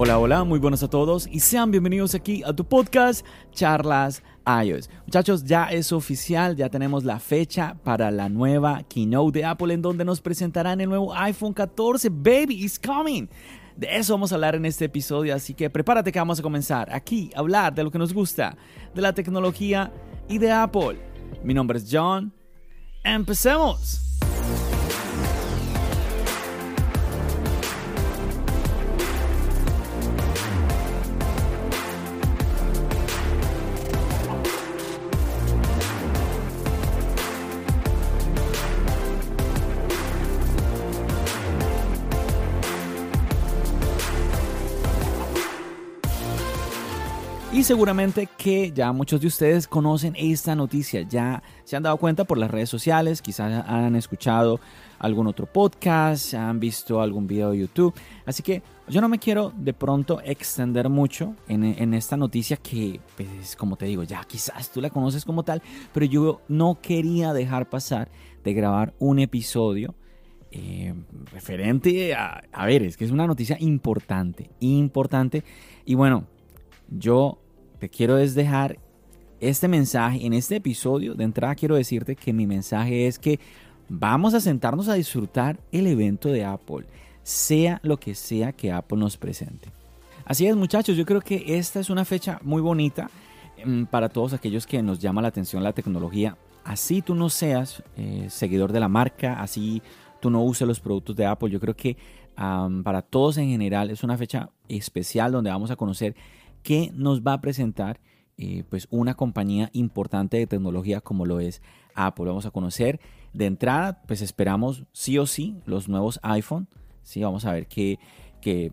Hola, hola, muy buenos a todos y sean bienvenidos aquí a tu podcast Charlas iOS. Muchachos, ya es oficial, ya tenemos la fecha para la nueva keynote de Apple en donde nos presentarán el nuevo iPhone 14. Baby, is coming. De eso vamos a hablar en este episodio, así que prepárate que vamos a comenzar aquí a hablar de lo que nos gusta, de la tecnología y de Apple. Mi nombre es John. ¡Empecemos! Y seguramente que ya muchos de ustedes conocen esta noticia, ya se han dado cuenta por las redes sociales, quizás han escuchado algún otro podcast, han visto algún video de YouTube. Así que yo no me quiero de pronto extender mucho en, esta noticia que, pues, como te digo, ya quizás tú la conoces como tal, pero yo no quería dejar pasar de grabar un episodio. Eh, referente a, a ver, es que es una noticia importante, importante. Y bueno, yo te quiero es dejar este mensaje en este episodio. De entrada quiero decirte que mi mensaje es que vamos a sentarnos a disfrutar el evento de Apple, sea lo que sea que Apple nos presente. Así es muchachos, yo creo que esta es una fecha muy bonita mm, para todos aquellos que nos llama la atención la tecnología. Así tú no seas eh, seguidor de la marca, así tú no uses los productos de Apple, yo creo que para todos en general es una fecha especial donde vamos a conocer que nos va a presentar eh, pues una compañía importante de tecnología como lo es Apple. Vamos a conocer de entrada, pues esperamos sí o sí los nuevos iPhone. Sí, vamos a ver qué, qué,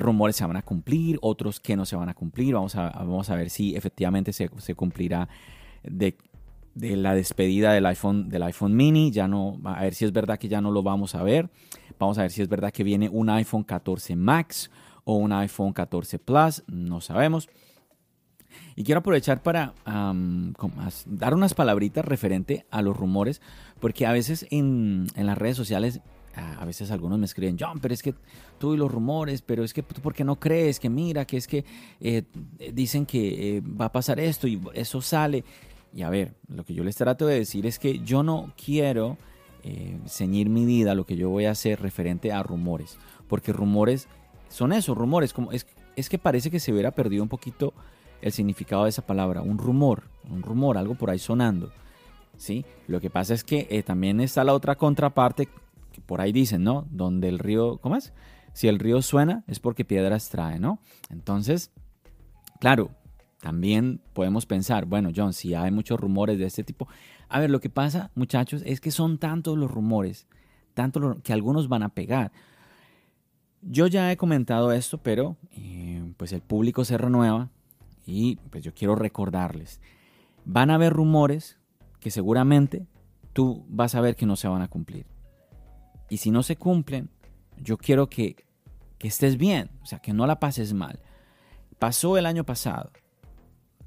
rumores se van a cumplir, otros que no se van a cumplir. Vamos a, vamos a ver si efectivamente se, cumplirá de, de, la despedida del iPhone, del iPhone mini. Ya no, a ver si es verdad que ya no lo vamos a ver. Vamos a ver si es verdad que viene un iPhone 14 Max o un iPhone 14 Plus, no sabemos. Y quiero aprovechar para dar unas palabritas referente a los rumores, porque a veces en, las redes sociales, a veces algunos me escriben, John, pero es que tú y los rumores, pero es que tú, ¿por qué no crees? Que mira, que es que eh, dicen que eh, va a pasar esto y eso sale. Y a ver, lo que yo les trato de decir es que yo no quiero eh, ceñir mi vida, lo que yo voy a hacer referente a rumores, porque rumores son esos rumores. Como es, es que parece que se hubiera perdido un poquito el significado de esa palabra. Un rumor, un rumor, algo por ahí sonando. ¿sí? Lo que pasa es que eh, también está la otra contraparte que por ahí dicen, ¿no? Donde el río, ¿cómo es? Si el río suena es porque piedras trae, ¿no? Entonces, claro, también podemos pensar, bueno, John, si hay muchos rumores de este tipo. A ver, lo que pasa, muchachos, es que son tantos los rumores, tanto que algunos van a pegar. Yo ya he comentado esto, pero eh, pues el público se renueva y pues yo quiero recordarles. Van a haber rumores que seguramente tú vas a ver que no se van a cumplir. Y si no se cumplen, yo quiero que, que estés bien, o sea, que no la pases mal. Pasó el año pasado.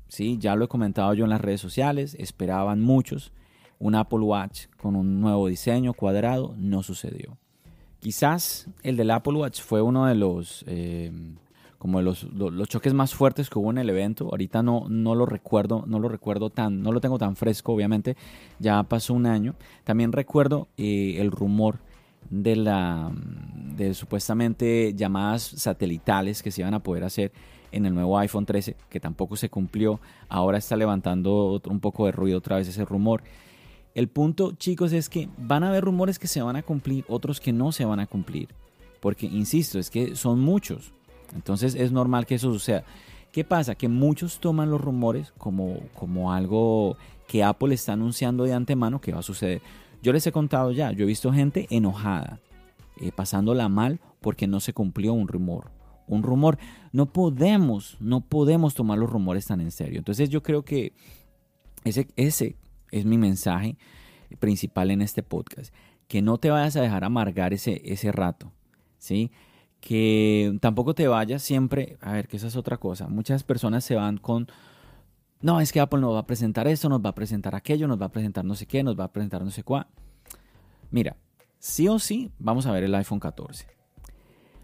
Sí, ya lo he comentado yo en las redes sociales, esperaban muchos un Apple Watch con un nuevo diseño cuadrado, no sucedió. Quizás el del Apple Watch fue uno de los, eh, como los, los, choques más fuertes que hubo en el evento. Ahorita no, no lo recuerdo, no lo recuerdo tan, no lo tengo tan fresco, obviamente. Ya pasó un año. También recuerdo eh, el rumor de la de supuestamente llamadas satelitales que se iban a poder hacer en el nuevo iPhone 13, que tampoco se cumplió. Ahora está levantando un poco de ruido otra vez ese rumor. El punto, chicos, es que van a haber rumores que se van a cumplir, otros que no se van a cumplir. Porque, insisto, es que son muchos. Entonces es normal que eso suceda. ¿Qué pasa? Que muchos toman los rumores como, como algo que Apple está anunciando de antemano que va a suceder. Yo les he contado ya, yo he visto gente enojada, eh, pasándola mal porque no se cumplió un rumor. Un rumor. No podemos, no podemos tomar los rumores tan en serio. Entonces yo creo que ese, ese es mi mensaje principal en este podcast. Que no te vayas a dejar amargar ese, ese rato. ¿Sí? Que tampoco te vayas siempre, a ver, que esa es otra cosa. Muchas personas se van con, no, es que Apple nos va a presentar esto, nos va a presentar aquello, nos va a presentar no sé qué, nos va a presentar no sé cuál. Mira, sí o sí vamos a ver el iPhone 14.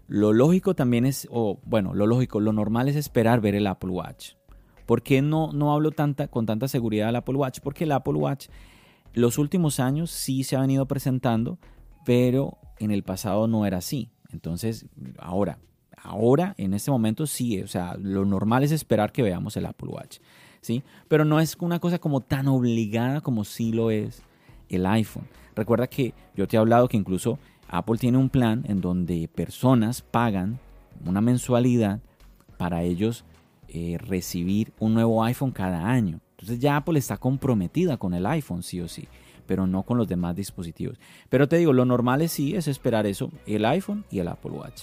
Lo lógico también es, o bueno, lo lógico, lo normal es esperar ver el Apple Watch. ¿Por qué no, no hablo tanta, con tanta seguridad del Apple Watch? Porque el Apple Watch los últimos años sí se ha venido presentando, pero en el pasado no era así. Entonces, ahora, ahora, en este momento sí, o sea, lo normal es esperar que veamos el Apple Watch. ¿sí? Pero no es una cosa como tan obligada como sí lo es el iPhone. Recuerda que yo te he hablado que incluso Apple tiene un plan en donde personas pagan una mensualidad para ellos eh, recibir un nuevo iPhone cada año. Entonces ya Apple está comprometida con el iPhone, sí o sí, pero no con los demás dispositivos. Pero te digo, lo normal es sí, es esperar eso, el iPhone y el Apple Watch.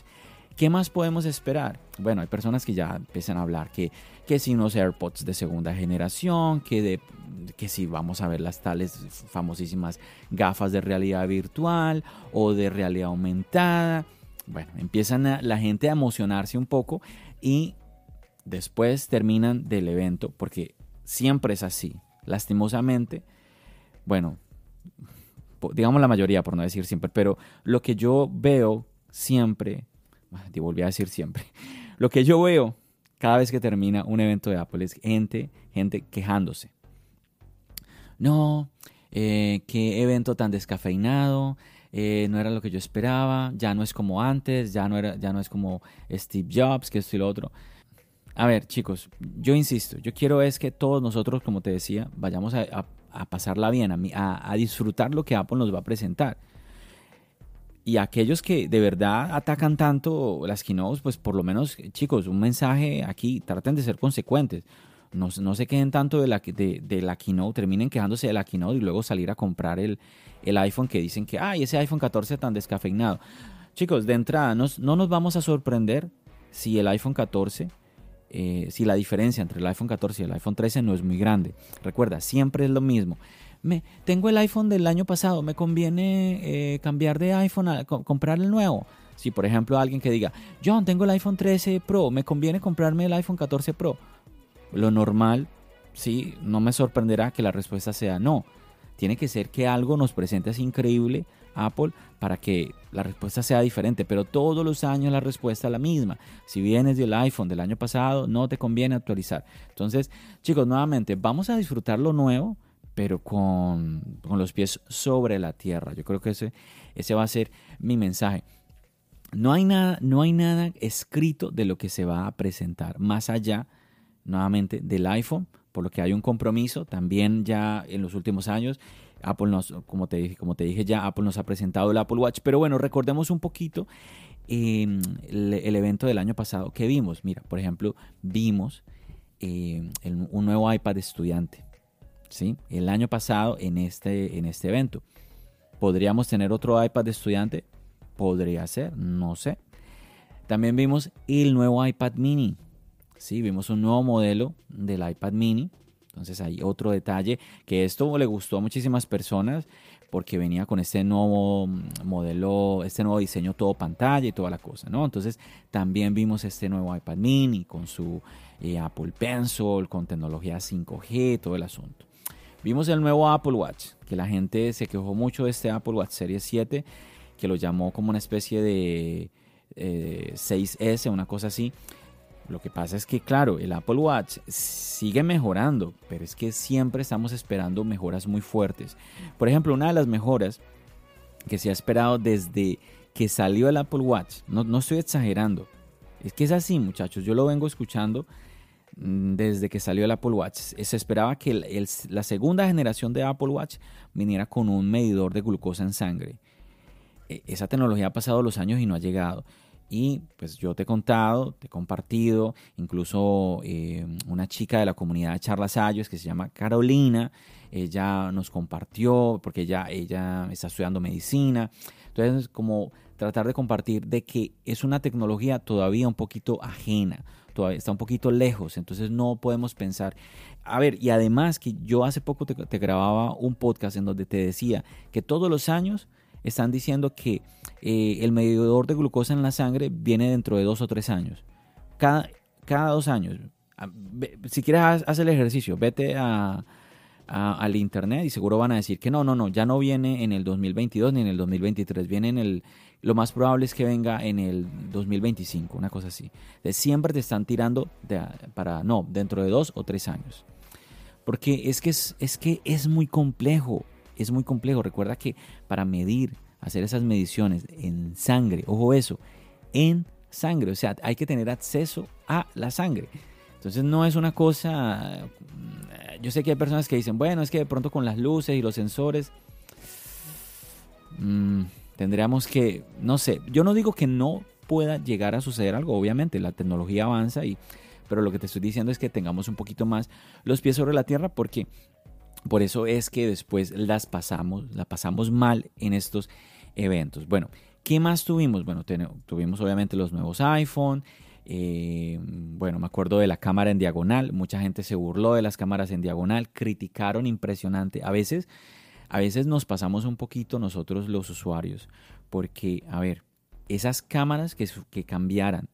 ¿Qué más podemos esperar? Bueno, hay personas que ya empiezan a hablar que, que si unos AirPods de segunda generación, que, de, que si vamos a ver las tales famosísimas gafas de realidad virtual o de realidad aumentada. Bueno, empiezan la gente a emocionarse un poco y después terminan del evento porque siempre es así. Lastimosamente, bueno, digamos la mayoría por no decir siempre, pero lo que yo veo siempre te volví a decir siempre, lo que yo veo cada vez que termina un evento de Apple es gente, gente quejándose. No, eh, qué evento tan descafeinado, eh, no era lo que yo esperaba, ya no es como antes, ya no, era, ya no es como Steve Jobs, que esto y lo otro. A ver, chicos, yo insisto, yo quiero es que todos nosotros, como te decía, vayamos a, pasarla bien, a, a disfrutar lo que Apple nos va a presentar. Y aquellos que de verdad atacan tanto las keynotes, pues por lo menos, chicos, un mensaje aquí, traten de ser consecuentes. No, no se queden tanto de la, de, la terminen quejándose de la keynote y luego salir a comprar el, el iPhone que dicen que, ay, ese iPhone 14 tan descafeinado. Chicos, de entrada, no nos vamos a sorprender si el iPhone 14, eh, si la diferencia entre el iPhone 14 y el iPhone 13 no es muy grande. Recuerda, siempre es lo mismo me, tengo el iPhone del año pasado, me conviene eh, cambiar de iPhone a comprar el nuevo. Si por ejemplo alguien que diga, John, tengo el iPhone 13 Pro, me conviene comprarme el iPhone 14 Pro. Lo normal, sí, no me sorprenderá que la respuesta sea no. Tiene que ser que algo nos presente así increíble Apple para que la respuesta sea diferente, pero todos los años la respuesta es la misma. Si vienes del iPhone del año pasado, no te conviene actualizar. Entonces, chicos, nuevamente, vamos a disfrutar lo nuevo, pero con, los pies sobre la tierra. Yo creo que ese, ese va a ser mi mensaje. No hay, nada, no hay nada escrito de lo que se va a presentar, más allá, nuevamente, del iPhone, por lo que hay un compromiso. También ya en los últimos años, Apple nos, como te dije, como te dije ya, Apple nos ha presentado el Apple Watch. Pero bueno, recordemos un poquito em, el, evento del año pasado que vimos. Mira, por ejemplo, vimos em, un nuevo iPad estudiante ¿sí? el año pasado en este, en este evento. ¿Podríamos tener otro iPad estudiante? Podría ser, no sé. También vimos el nuevo iPad mini. Sí, vimos un nuevo modelo del iPad mini. Entonces hay otro detalle que esto le gustó a muchísimas personas porque venía con este nuevo modelo, este nuevo diseño todo pantalla y toda la cosa, ¿no? Entonces también vimos este nuevo iPad mini con su eh, Apple Pencil, con tecnología 5G, todo el asunto. Vimos el nuevo Apple Watch, que la gente se quejó mucho de este Apple Watch Series 7, que lo llamó como una especie de 6S, eh, una cosa así. Lo que pasa es que, claro, el Apple Watch sigue mejorando, pero es que siempre estamos esperando mejoras muy fuertes. Por ejemplo, una de las mejoras que se ha esperado desde que salió el Apple Watch, no, no estoy exagerando, es que es así, muchachos, yo lo vengo escuchando Mm, desde que salió el Apple Watch. Se esperaba que la segunda generación de Apple Watch viniera con un medidor de glucosa en sangre. E, esa tecnología ha pasado los años y no ha llegado. Y pues yo te he contado, te he compartido, incluso eh, una chica de la comunidad de Charlas Ayos que se llama Carolina, ella nos compartió, porque ella, ella está estudiando medicina. Entonces, como tratar de compartir de que es una tecnología todavía un poquito ajena, todavía está un poquito lejos, entonces no podemos pensar. A ver, y además que yo hace poco te grababa un podcast en donde te decía que todos los años están diciendo que eh, el medidor de glucosa en la sangre viene dentro de dos o tres años. Cada, cada dos años. Ah, si quieres, haz, el ejercicio, vete a, al internet y seguro van a decir que no, no, no, ya no viene en el 2022 ni en el 2023, viene en el, lo más probable es que venga en el 2025, una cosa así. De siempre te están tirando para, no, dentro de dos o tres años. Porque es que es, es que es muy complejo es muy complejo. Recuerda que para medir, hacer esas mediciones en sangre, ojo eso, en sangre, o sea, hay que tener acceso a la sangre. Entonces no es una cosa, mm, yo sé que hay personas que dicen, bueno, es que de pronto con las luces y los sensores, mmm, tendríamos que, no sé, yo no digo que no pueda llegar a suceder algo, obviamente la tecnología avanza y pero lo que te estoy diciendo es que tengamos un poquito más los pies sobre la tierra porque por eso es que después las pasamos, la pasamos mal en estos eventos. Bueno, ¿qué más tuvimos? Bueno, tuvimos obviamente los nuevos iPhone. Eh, bueno, me acuerdo de la cámara en diagonal. Mucha gente se burló de las cámaras en diagonal, criticaron impresionante. A veces, a veces nos pasamos un poquito nosotros los usuarios, porque, a ver, esas cámaras que, que cambiaran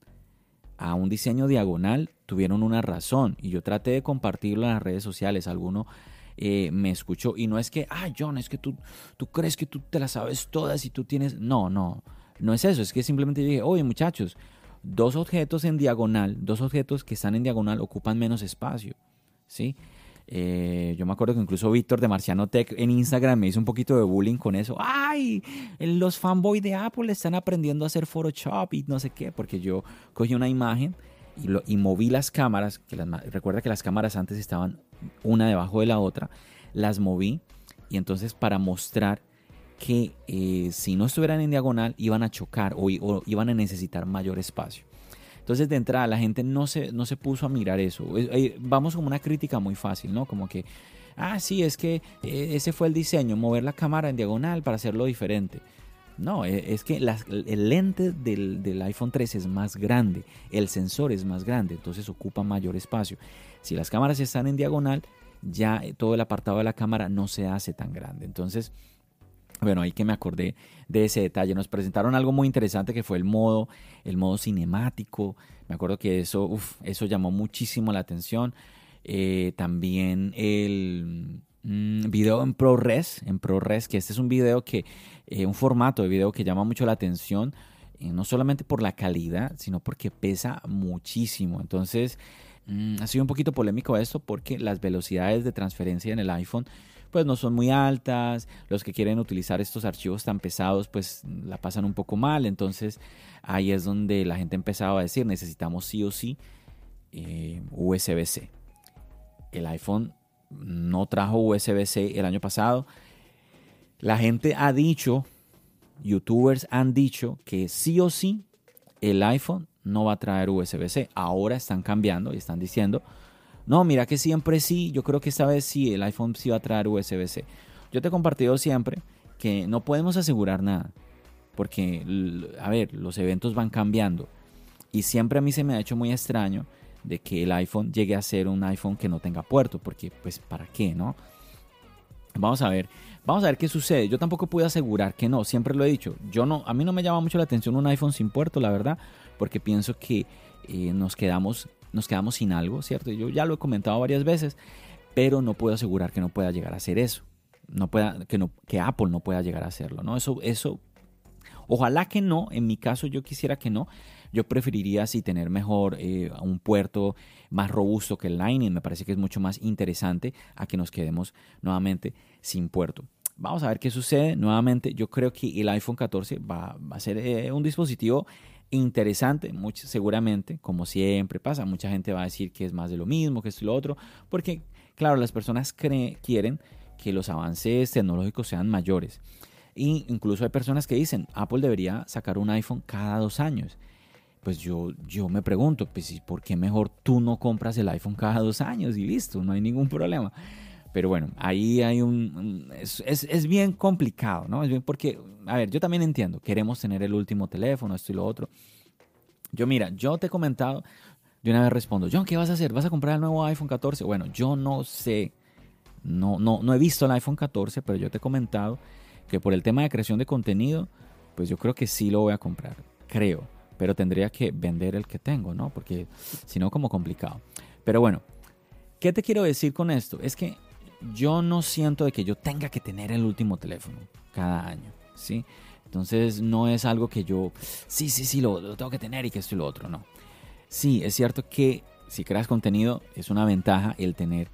a un diseño diagonal tuvieron una razón y yo traté de compartirlo en las redes sociales. Alguno eh, me escuchó. Y no es que, ah, John, es que tú, tú crees que tú te las sabes todas y tú tienes... No, no, no es eso. Es que simplemente dije, oye muchachos, dos objetos en diagonal, dos objetos que están en diagonal ocupan menos espacio. ¿Sí? Eh, yo me acuerdo que incluso Víctor de Marciano Tech en Instagram me hizo un poquito de bullying con eso. ¡Ay! Los fanboys de Apple están aprendiendo a hacer Photoshop y no sé qué, porque yo cogí una imagen y, moví las cámaras. Que recuerda que las cámaras antes estaban una debajo de la otra, las moví y entonces para mostrar que eh, si no estuvieran en diagonal iban a chocar o, iban a necesitar mayor espacio. Entonces de entrada la gente no se, no se puso a mirar eso. Vamos como una crítica muy fácil, ¿no? Como que, ah, sí, es que eh, ese fue el diseño, mover la cámara en diagonal para hacerlo diferente. No, e, es que el lente del, iPhone 13 es más grande, el sensor es más grande, entonces ocupa mayor espacio. Si las cámaras están en diagonal, ya eh, todo el apartado de la cámara no se hace tan grande. Entonces, bueno, ahí que me acordé de ese detalle. Nos presentaron algo muy interesante que fue el modo, el modo cinemático. Me acuerdo que eso, eso llamó muchísimo la atención. Eh, también el mm, video en ProRes, en ProRes, que este es un video que eh, un formato de video que llama mucho la atención, eh, no solamente por la calidad, sino porque pesa muchísimo. Entonces, mm, ha sido un poquito polémico esto porque las velocidades de transferencia en el iPhone pues no son muy altas, los que quieren utilizar estos archivos tan pesados pues la pasan un poco mal, entonces ahí es donde la gente empezaba a decir necesitamos sí o sí eh, USB-C. El iPhone no trajo USB-C el año pasado, la gente ha dicho, youtubers han dicho que sí o sí el iPhone no va a traer USB-C. Ahora están cambiando y están diciendo, no, mira que siempre sí, yo creo que esta vez sí, el iPhone sí va a traer USB-C. Yo te he compartido siempre que no podemos asegurar nada, porque, a ver, los eventos van cambiando. Y siempre a mí se me ha hecho muy extraño de que el iPhone llegue a ser un iPhone que no tenga puerto, porque pues para qué, ¿no? Vamos a ver, vamos a ver qué sucede. Yo tampoco puedo asegurar que no, siempre lo he dicho. Yo no, a mí no me llama mucho la atención un iPhone sin puerto, la verdad, porque pienso que eh, nos quedamos, nos quedamos sin algo, ¿cierto? Yo ya lo he comentado varias veces, pero no puedo asegurar que no pueda llegar a hacer eso. No pueda, que no, que Apple no pueda llegar a hacerlo, ¿no? Eso, eso, ojalá que no. En mi caso, yo quisiera que no. Yo preferiría así tener mejor eh, un puerto más robusto que el Lightning. Me parece que es mucho más interesante a que nos quedemos nuevamente sin puerto. Vamos a ver qué sucede. Nuevamente, yo creo que el iPhone 14 va, a ser eh, un dispositivo interesante, mucho, seguramente, como siempre pasa. Mucha gente va a decir que es más de lo mismo, que es lo otro, porque, claro, las personas quieren que los avances tecnológicos sean mayores. E incluso hay personas que dicen, Apple debería sacar un iPhone cada dos años. pues yo, yo me pregunto, pues ¿por qué mejor tú no compras el iPhone cada dos años y listo? No hay ningún problema. Pero bueno, ahí hay un... Es, es, bien complicado, ¿no? Es bien porque, a ver, yo también entiendo, queremos tener el último teléfono, esto y lo otro. Yo mira, yo te he comentado, de una vez respondo, John, ¿qué vas a hacer? ¿Vas a comprar el nuevo iPhone 14? Bueno, yo no sé, no, no, no he visto el iPhone 14, pero yo te he comentado que por el tema de creación de contenido, pues yo creo que sí lo voy a comprar, creo pero tendría que vender el que tengo, ¿no? Porque si no, como complicado. Pero bueno, ¿qué te quiero decir con esto? Es que yo no siento de que yo tenga que tener el último teléfono cada año, ¿sí? Entonces no es algo que yo, sí, sí, sí, lo, lo tengo que tener y que esto y lo otro, no. Sí, es cierto que si creas contenido es una ventaja el tener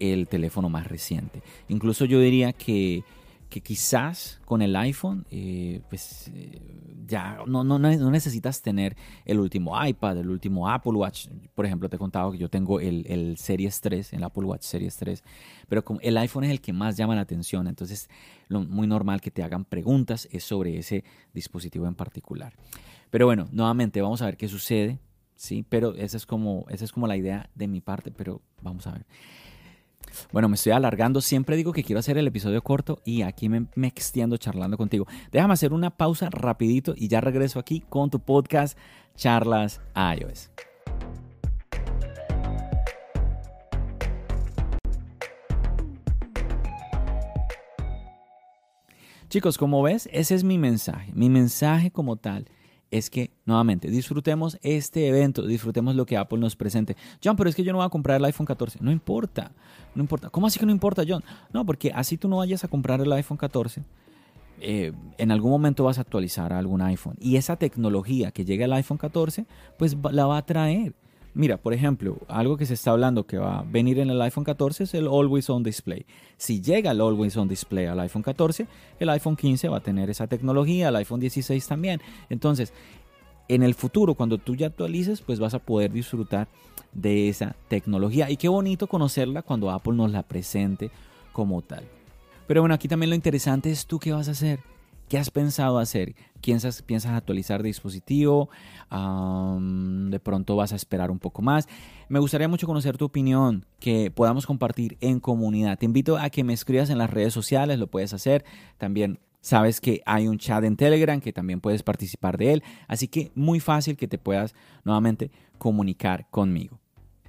el teléfono más reciente. Incluso yo diría que que quizás con el iPhone eh, pues eh, ya no, no, no, necesitas tener el último iPad, el último Apple Watch. Por ejemplo, te he contado que yo tengo el, el Series 3, el Apple Watch Series 3, pero el iPhone es el que más llama la atención. Entonces, lo muy normal que te hagan preguntas es sobre ese dispositivo en particular. Pero bueno, nuevamente vamos a ver qué sucede, ¿sí? Pero esa es como, esa es como la idea de mi parte, pero vamos a ver. Bueno, me estoy alargando. Siempre digo que quiero hacer el episodio corto y aquí me, extiendo charlando contigo. Déjame hacer una pausa rapidito y ya regreso aquí con tu podcast Charlas iOS. Chicos, como ves, ese es mi mensaje. Mi mensaje como tal es que, nuevamente, disfrutemos este evento, disfrutemos lo que Apple nos presente. John, pero es que yo no voy a comprar el iPhone 14. No importa, no importa. ¿Cómo así que no importa, John? No, porque así tú no vayas a comprar el iPhone 14. Eh, en algún momento vas a actualizar a algún iPhone. Y esa tecnología que llega al iPhone 14, pues la va a traer. Mira, por ejemplo, algo que se está hablando que va a venir en el iPhone 14 es el Always On Display. Si llega el Always On Display al iPhone 14, el iPhone 15 va a tener esa tecnología, el iPhone 16 también. Entonces, en el futuro, cuando tú ya actualices, pues vas a poder disfrutar de esa tecnología. Y qué bonito conocerla cuando Apple nos la presente como tal. Pero bueno, aquí también lo interesante es tú qué vas a hacer. ¿Qué has pensado hacer? ¿Piensas, piensas actualizar dispositivo? ¿De pronto vas a esperar un poco más? Me gustaría mucho conocer tu opinión, que podamos compartir en comunidad. Te invito a que me escribas en las redes sociales, lo puedes hacer. También Sabes que hay un chat en Telegram que también puedes participar de él. Así que muy fácil que te puedas nuevamente comunicar conmigo.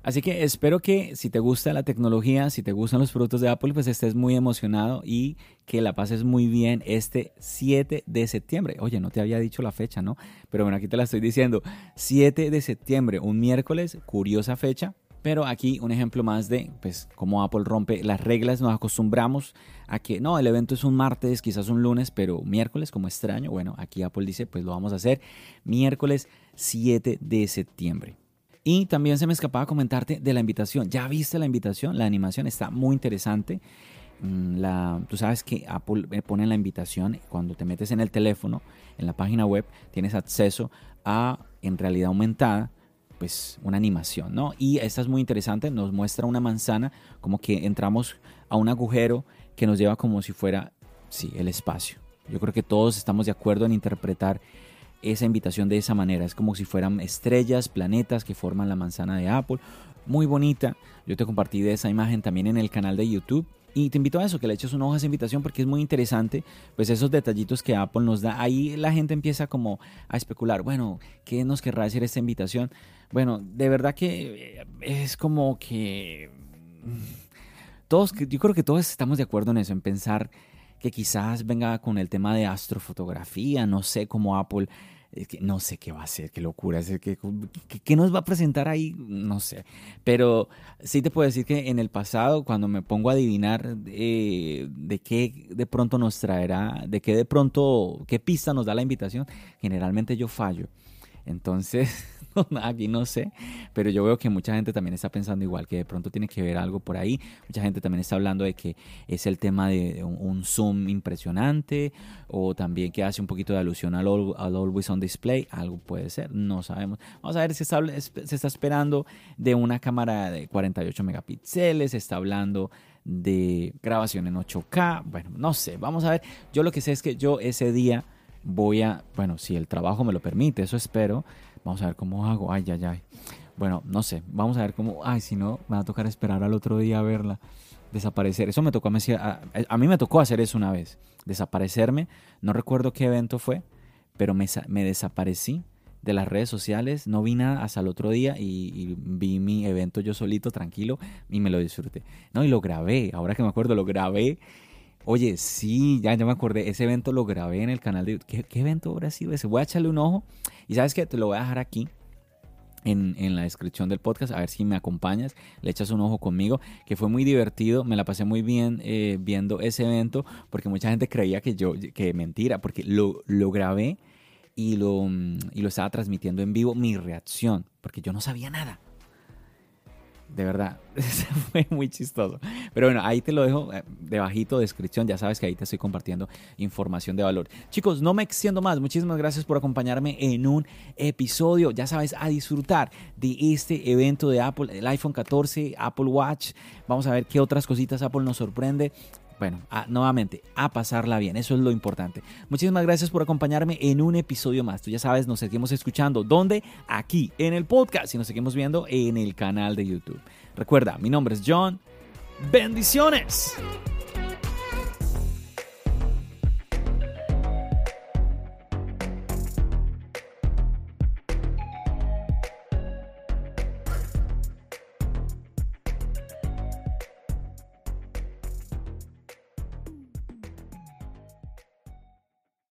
Así que espero que si te gusta la tecnología, si te gustan los productos de Apple, pues estés muy emocionado y que la pases muy bien este 7 de septiembre. Oye, no te había dicho la fecha, ¿no? Pero bueno, aquí te la estoy diciendo. 7 de septiembre, un miércoles, curiosa fecha. Pero aquí un ejemplo más de pues cómo Apple rompe las reglas, nos acostumbramos a que no, el evento es un martes, quizás un lunes, pero miércoles como extraño. Bueno, aquí Apple dice, pues lo vamos a hacer miércoles 7 de septiembre. Y también se me escapaba comentarte de la invitación. ¿Ya viste la invitación? La animación está muy interesante. Mm, la, tú sabes que Apple pone la invitación cuando te metes en el teléfono, en la página web, tienes acceso a, en realidad aumentada, pues una animación, ¿no? Y esta es muy interesante, nos muestra una manzana, como que entramos a un agujero que nos lleva como si fuera, sí, el espacio. Yo creo que todos estamos de acuerdo en interpretar esa invitación de esa manera. Es como si fueran estrellas, planetas que forman la manzana de Apple. Muy bonita. Yo te compartí de esa imagen también en el canal de YouTube. Y te invito a eso, que le eches una hoja de invitación porque es muy interesante, pues esos detallitos que Apple nos da. Ahí la gente empieza como a especular, bueno, ¿qué nos querrá decir esta invitación? Bueno, de verdad que eh, es como que... Mm, todos, yo creo que todos estamos de acuerdo en eso, en pensar que quizás venga con el tema de astrofotografía, no sé cómo Apple que no sé qué va a hacer, qué locura, es que, ¿qué nos va a presentar ahí? No sé. Pero sí te puedo decir que en el pasado, cuando me pongo a adivinar eh, de qué de pronto nos traerá, de qué de pronto, qué pista nos da la invitación, generalmente yo fallo. Entonces, aquí no sé, pero yo veo que mucha gente también está pensando igual, que de pronto tiene que ver algo por ahí. Mucha gente también está hablando de que es el tema de un, zoom impresionante o también que hace un poquito de alusión al, Always On Display. Algo puede ser, no sabemos. Vamos a ver si se está esperando de una cámara de 48 megapíxeles, está hablando de grabación en 8K. Bueno, no sé, vamos a ver. Yo lo que sé es que yo ese día voy a, bueno, si el trabajo me lo permite, eso espero, Vamos a ver cómo hago. Ay, ay, ay. Bueno, no sé. Vamos a ver cómo. Ay, si no, me va a tocar esperar al otro día a verla. Desaparecer. Eso me tocó a, a, mí me tocó hacer eso una vez. Desaparecerme. No recuerdo qué evento fue, pero me, me desaparecí de las redes sociales, no vi nada hasta el otro día y, vi mi evento yo solito, tranquilo, y me lo disfruté. No, y lo grabé, ahora que me acuerdo, lo grabé. Oye, sí, ya, ya me acordé, ese evento lo grabé en el canal de ¿Qué, qué evento habrá sido ese? Voy a echarle un ojo y sabes que te lo voy a dejar aquí. En, en, la descripción del podcast, a ver si me acompañas, le echas un ojo conmigo, que fue muy divertido, me la pasé muy bien eh, viendo ese evento, porque mucha gente creía que yo, que mentira, porque lo, lo grabé y lo, y lo estaba transmitiendo en vivo mi reacción, porque yo no sabía nada. De verdad, fue muy chistoso. Pero bueno, ahí te lo dejo eh, debajito, descripción. Ya sabes que ahí te estoy compartiendo información de valor. Chicos, no me extiendo más. Muchísimas gracias por acompañarme en un episodio. Ya sabes, a disfrutar de este evento de Apple, el iPhone 14, Apple Watch. Vamos a ver qué otras cositas Apple nos sorprende bueno, nuevamente, a pasarla bien, eso es lo importante. Muchísimas gracias por acompañarme en un episodio más. Tú ya sabes, nos seguimos escuchando. ¿Dónde? Aquí, en el podcast y nos seguimos viendo en el canal de YouTube. Recuerda, mi nombre es John. Bendiciones.